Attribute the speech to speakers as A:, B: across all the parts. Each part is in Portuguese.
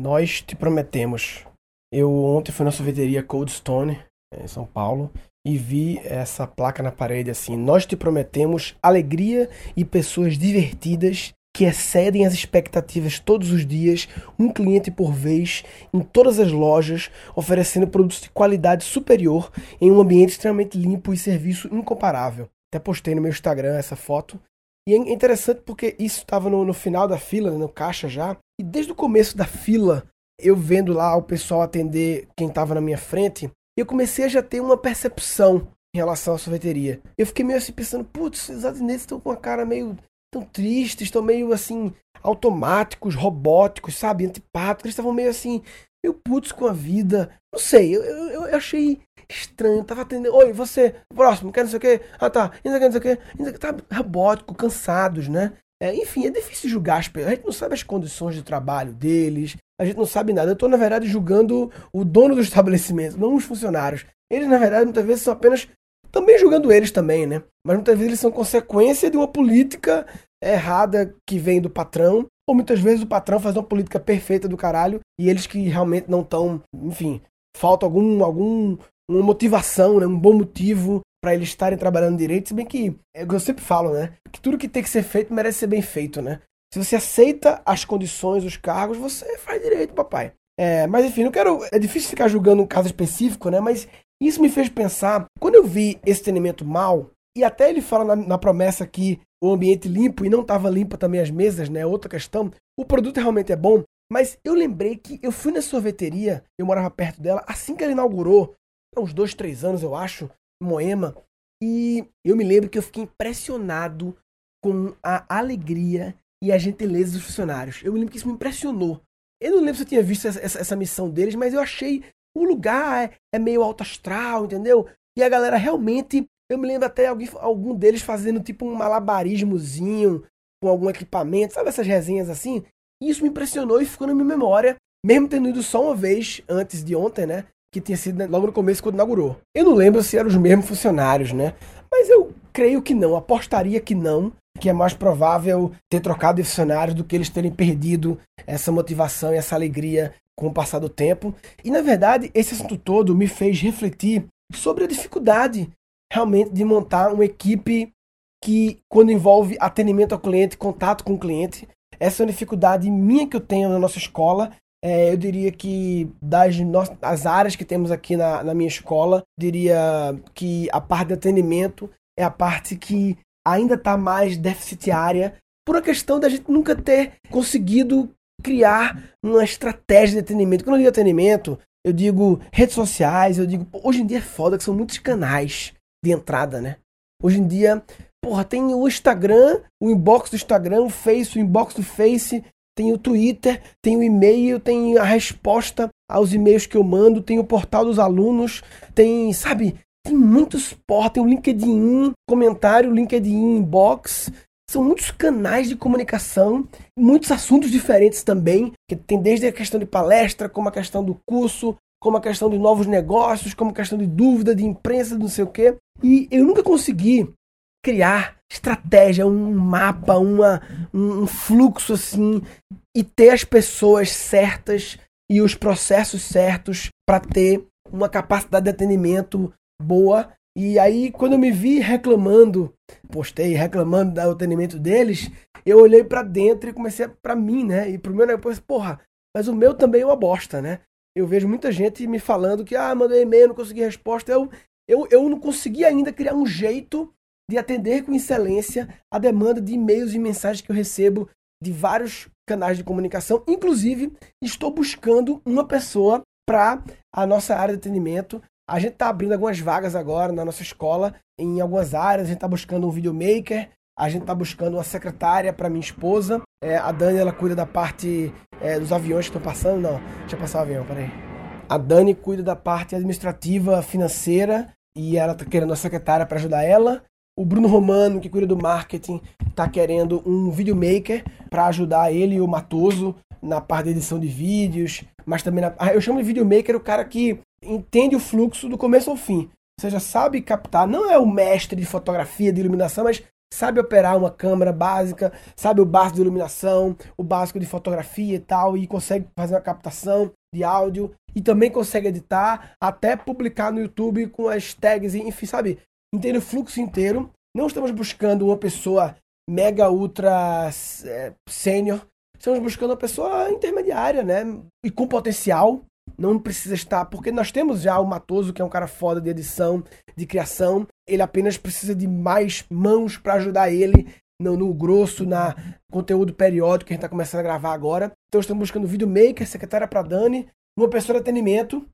A: Nós te prometemos. Eu ontem fui na sorveteria Cold Stone, em São Paulo, e vi essa placa na parede assim: Nós te prometemos alegria e pessoas divertidas que excedem as expectativas todos os dias, um cliente por vez, em todas as lojas, oferecendo produtos de qualidade superior em um ambiente extremamente limpo e serviço incomparável. Até postei no meu Instagram essa foto. E é interessante porque isso estava no, no, final da fila, no caixa já. E desde o começo da fila, eu vendo lá o pessoal atender quem estava na minha frente, eu comecei a já ter uma percepção em relação à sorveteria. Eu fiquei meio assim pensando, putz, os atendentes estão com a cara meio tão tristes, estão meio assim, automáticos, robóticos, sabe? Antipáticos. Eles estavam meio assim, meio putos com a vida. Não sei, eu, eu, eu achei estranho. Tava atendendo. Oi, você, próximo, quer não sei o quê? Ah, tá. O quê, não sei o quê. Quê. Tá robótico, cansados, né? É, enfim, é difícil julgar as pessoas. A gente não sabe as condições de trabalho deles. A gente não sabe nada. Eu estou, na verdade, julgando o dono do estabelecimento, não os funcionários. Eles, na verdade, muitas vezes são apenas também julgando eles também, né? Mas muitas vezes eles são consequência de uma política errada que vem do patrão, ou muitas vezes o patrão faz uma política perfeita do caralho e eles que realmente não estão, enfim, falta algum algum uma motivação, né? Um bom motivo para eles estarem trabalhando direito, se bem que é que eu sempre falo, né? Que tudo que tem que ser feito merece ser bem feito, né? Se você aceita as condições, os cargos, você faz direito, papai. É, mas enfim, não quero. É difícil ficar julgando um caso específico, né? Mas isso me fez pensar, quando eu vi esse treinamento mal, e até ele fala na, na promessa que o ambiente limpo e não estava limpa também as mesas, né? Outra questão. O produto realmente é bom, mas eu lembrei que eu fui na sorveteria, eu morava perto dela, assim que ela inaugurou, uns dois, três anos, eu acho, em Moema, e eu me lembro que eu fiquei impressionado com a alegria e a gentileza dos funcionários. Eu me lembro que isso me impressionou. Eu não lembro se eu tinha visto essa, essa, essa missão deles, mas eu achei o lugar é, é meio alto astral, entendeu? E a galera realmente. Eu me lembro até alguém, algum deles fazendo tipo um malabarismozinho com algum equipamento, sabe essas resenhas assim? E isso me impressionou e ficou na minha memória, mesmo tendo ido só uma vez antes de ontem, né? Que tinha sido logo no começo quando inaugurou. Eu não lembro se eram os mesmos funcionários, né? Mas eu creio que não, apostaria que não, que é mais provável ter trocado de funcionários do que eles terem perdido essa motivação e essa alegria com o passar do tempo. E na verdade, esse assunto todo me fez refletir sobre a dificuldade realmente de montar uma equipe que, quando envolve atendimento ao cliente, contato com o cliente, essa é uma dificuldade minha que eu tenho na nossa escola. É, eu diria que das as áreas que temos aqui na, na minha escola, diria que a parte de atendimento é a parte que ainda está mais deficitária por uma questão da gente nunca ter conseguido criar uma estratégia de atendimento. Quando eu digo atendimento, eu digo redes sociais, eu digo, hoje em dia é foda que são muitos canais de entrada, né? Hoje em dia, porra, tem o Instagram, o inbox do Instagram, o Face, o inbox do Face, tem o Twitter, tem o e-mail, tem a resposta aos e-mails que eu mando, tem o portal dos alunos, tem, sabe, tem muitos portas, tem o LinkedIn, comentário, LinkedIn inbox, são muitos canais de comunicação, muitos assuntos diferentes também, que tem desde a questão de palestra, como a questão do curso, como a questão de novos negócios, como a questão de dúvida, de imprensa, não sei o quê. E eu nunca consegui criar estratégia, um mapa, uma, um fluxo assim, e ter as pessoas certas e os processos certos para ter uma capacidade de atendimento boa e aí, quando eu me vi reclamando, postei reclamando do atendimento deles, eu olhei para dentro e comecei para mim, né? E pro meu negócio, porra, mas o meu também é uma bosta, né? Eu vejo muita gente me falando que, ah, mandei e-mail, não consegui resposta. Eu, eu, eu não consegui ainda criar um jeito de atender com excelência a demanda de e-mails e mensagens que eu recebo de vários canais de comunicação. Inclusive, estou buscando uma pessoa para a nossa área de atendimento a gente está abrindo algumas vagas agora na nossa escola, em algumas áreas. A gente está buscando um videomaker, a gente está buscando uma secretária para minha esposa. É, a Dani, ela cuida da parte é, dos aviões que estão passando. Não, deixa eu passar o avião, peraí. A Dani cuida da parte administrativa, financeira, e ela está querendo uma secretária para ajudar ela. O Bruno Romano, que cuida do marketing, está querendo um videomaker para ajudar ele e o Matoso na parte de edição de vídeos, mas também na... Ah, eu chamo de videomaker o cara que entende o fluxo do começo ao fim. Ou seja, sabe captar, não é o mestre de fotografia, de iluminação, mas sabe operar uma câmera básica, sabe o básico de iluminação, o básico de fotografia e tal, e consegue fazer uma captação de áudio e também consegue editar, até publicar no YouTube com as tags, enfim, sabe? Entende o fluxo inteiro. Não estamos buscando uma pessoa mega ultra é, sênior. Estamos buscando uma pessoa intermediária, né? E com potencial. Não precisa estar, porque nós temos já o Matoso, que é um cara foda de edição, de criação. Ele apenas precisa de mais mãos para ajudar ele no, no, grosso, na conteúdo periódico que a gente está começando a gravar agora. Então estamos buscando videomaker, secretária para Dani, uma pessoa de atendimento,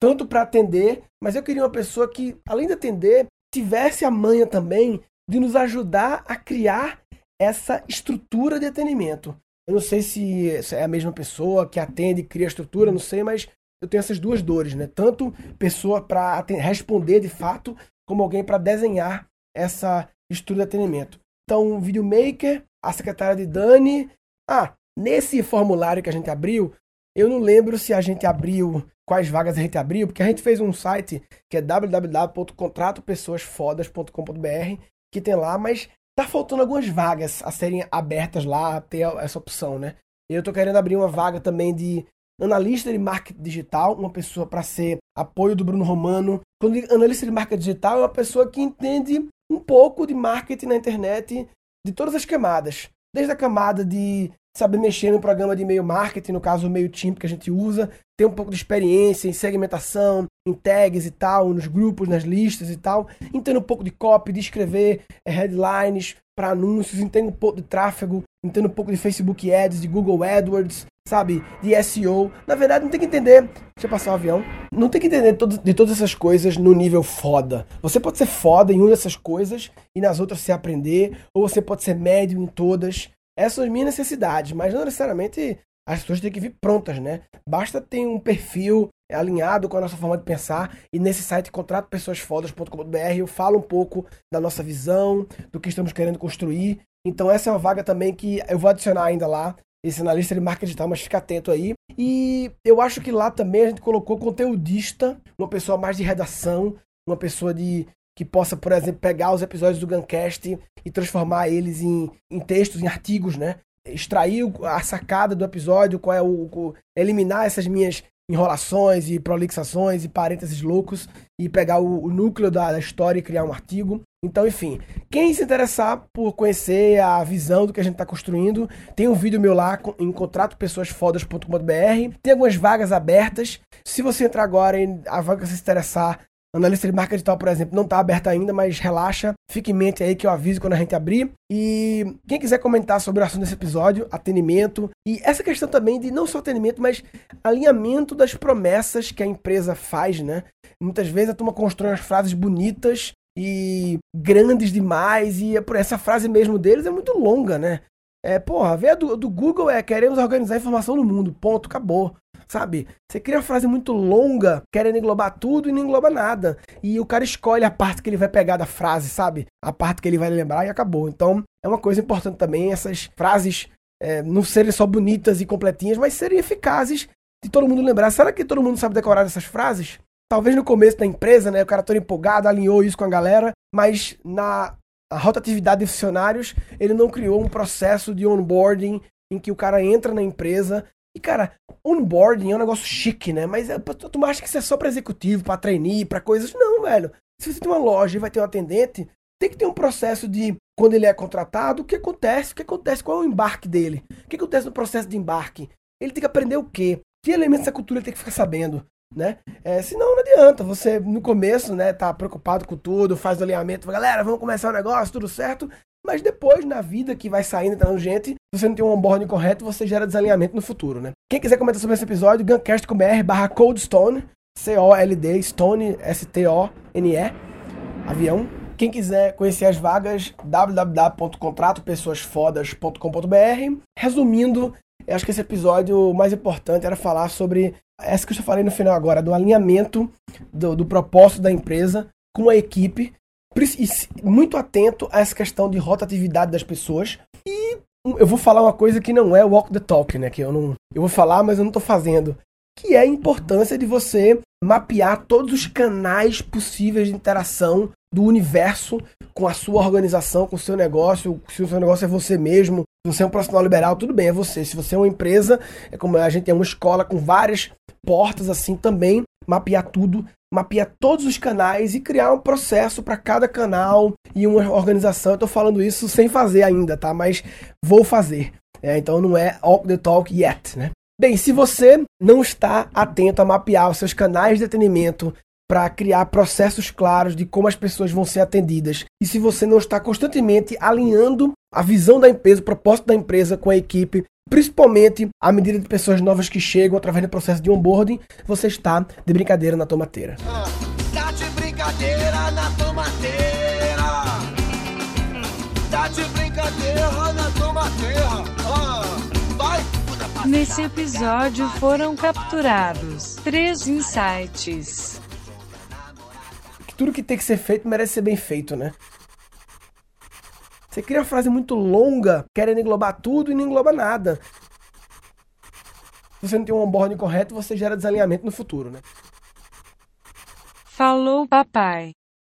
A: tanto para atender, mas eu queria uma pessoa que, além de atender, tivesse a manha também de nos ajudar a criar essa estrutura de atendimento. Eu não sei se é a mesma pessoa que atende e cria a estrutura, não sei, mas eu tenho essas duas dores, né? Tanto pessoa para responder de fato, como alguém para desenhar essa estrutura de atendimento. Então, videomaker, a secretária de Dani. Ah, nesse formulário que a gente abriu, eu não lembro se a gente abriu, quais vagas a gente abriu, porque a gente fez um site que é www.contratopessoasfodas.com.br, que tem lá, mas tá faltando algumas vagas a serem abertas lá, ter essa opção, né? Eu tô querendo abrir uma vaga também de analista de marketing digital, uma pessoa para ser apoio do Bruno Romano. Quando analista de marketing digital, é uma pessoa que entende um pouco de marketing na internet de todas as camadas. Desde a camada de saber mexer no programa de e-mail marketing, no caso o MailChimp que a gente usa, ter um pouco de experiência em segmentação, em tags e tal, nos grupos, nas listas e tal, entendo um pouco de copy, de escrever é, headlines para anúncios, entendo um pouco de tráfego, entendo um pouco de Facebook Ads, de Google AdWords, sabe, de SEO. Na verdade, não tem que entender. Deixa eu passar o avião. Não tem que entender de todas essas coisas no nível foda. Você pode ser foda em uma dessas coisas e nas outras você aprender, ou você pode ser médio em todas. Essas são as minhas necessidades, mas não necessariamente as pessoas têm que vir prontas, né? Basta ter um perfil alinhado com a nossa forma de pensar e nesse site contratopessoasfodas.com.br eu falo um pouco da nossa visão, do que estamos querendo construir. Então essa é uma vaga também que eu vou adicionar ainda lá, esse analista de marketing digital, mas fica atento aí. E eu acho que lá também a gente colocou conteudista, uma pessoa mais de redação, uma pessoa de que possa, por exemplo, pegar os episódios do Guncast e transformar eles em, em textos, em artigos, né? Extrair a sacada do episódio, qual é o, o eliminar essas minhas enrolações e prolixações e parênteses loucos e pegar o, o núcleo da, da, história e criar um artigo. Então, enfim, quem se interessar por conhecer a visão do que a gente está construindo, tem um vídeo meu lá em contratopessoasfodas.com.br. Tem algumas vagas abertas. Se você entrar agora em a vaga se interessar, Analista de marca digital, por exemplo, não está aberta ainda, mas relaxa. Fique em mente aí que eu aviso quando a gente abrir. E quem quiser comentar sobre o assunto desse episódio, atendimento, e essa questão também de não só atendimento, mas alinhamento das promessas que a empresa faz, né? Muitas vezes a turma constrói umas frases bonitas e grandes demais, e por essa frase mesmo deles é muito longa, né? É, porra, a do, do Google é queremos organizar informação no mundo, ponto, acabou sabe? Você cria uma frase muito longa, querendo englobar tudo e não engloba nada. E o cara escolhe a parte que ele vai pegar da frase, sabe? A parte que ele vai lembrar e acabou. Então, é uma coisa importante também essas frases é, não serem só bonitas e completinhas, mas serem eficazes de todo mundo lembrar. Será que todo mundo sabe decorar essas frases? Talvez no começo da empresa, né? O cara todo empolgado, alinhou isso com a galera, mas na rotatividade de funcionários, ele não criou um processo de onboarding em que o cara entra na empresa, e, cara, onboarding é um negócio chique, né? Mas é, tu acha que isso é só pra executivo, pra trainee, pra coisas. Não, velho. Se você tem uma loja e vai ter um atendente, tem que ter um processo de quando ele é contratado, o que acontece, o que acontece, qual é o embarque dele, o que acontece no processo de embarque. Ele tem que aprender o quê? Que elementos da cultura ele tem que ficar sabendo, né? É, senão não adianta, você no começo, né, tá preocupado com tudo, faz o alinhamento, galera, vamos começar o negócio, tudo certo, mas depois, na vida que vai saindo, entrando gente, se você não tem um onboarding correto, você gera desalinhamento no futuro, né? Quem quiser comentar sobre esse episódio, guncast.com.br barra coldstone, C-O-L-D, Stone, S-T-O-N-E, avião. Quem quiser conhecer as vagas, www.contratopessoasfodas.com.br. Resumindo, eu acho que esse episódio mais importante era falar sobre essa que eu já falei no final agora, do alinhamento do, do propósito da empresa com a equipe muito atento a essa questão de rotatividade das pessoas. E eu vou falar uma coisa que não é walk the talk, né? Que eu não. Eu vou falar, mas eu não tô fazendo. Que é a importância de você mapear todos os canais possíveis de interação do universo com a sua organização, com o seu negócio. Se o seu negócio é você mesmo, se você é um profissional liberal, tudo bem, é você. Se você é uma empresa, é como a gente tem uma escola com várias portas assim também, mapear tudo, mapear todos os canais e criar um processo para cada canal e uma organização. Eu tô falando isso sem fazer ainda, tá? Mas vou fazer. É, então não é all the talk yet, né? Bem, se você não está atento a mapear os seus canais de atendimento para criar processos claros de como as pessoas vão ser atendidas, e se você não está constantemente alinhando a visão da empresa, o propósito da empresa com a equipe, principalmente à medida de pessoas novas que chegam através do processo de onboarding, você está de brincadeira na tomateira. Ah, tá de brincadeira na tomateira.
B: Tá de brincadeira na tomateira. Ah, vai. Nesse episódio foram capturados três insights.
A: Tudo que tem que ser feito merece ser bem feito, né? Você cria uma frase muito longa, querendo englobar tudo e não engloba nada. Se você não tem um onboarding correto, você gera desalinhamento no futuro, né?
B: Falou, papai.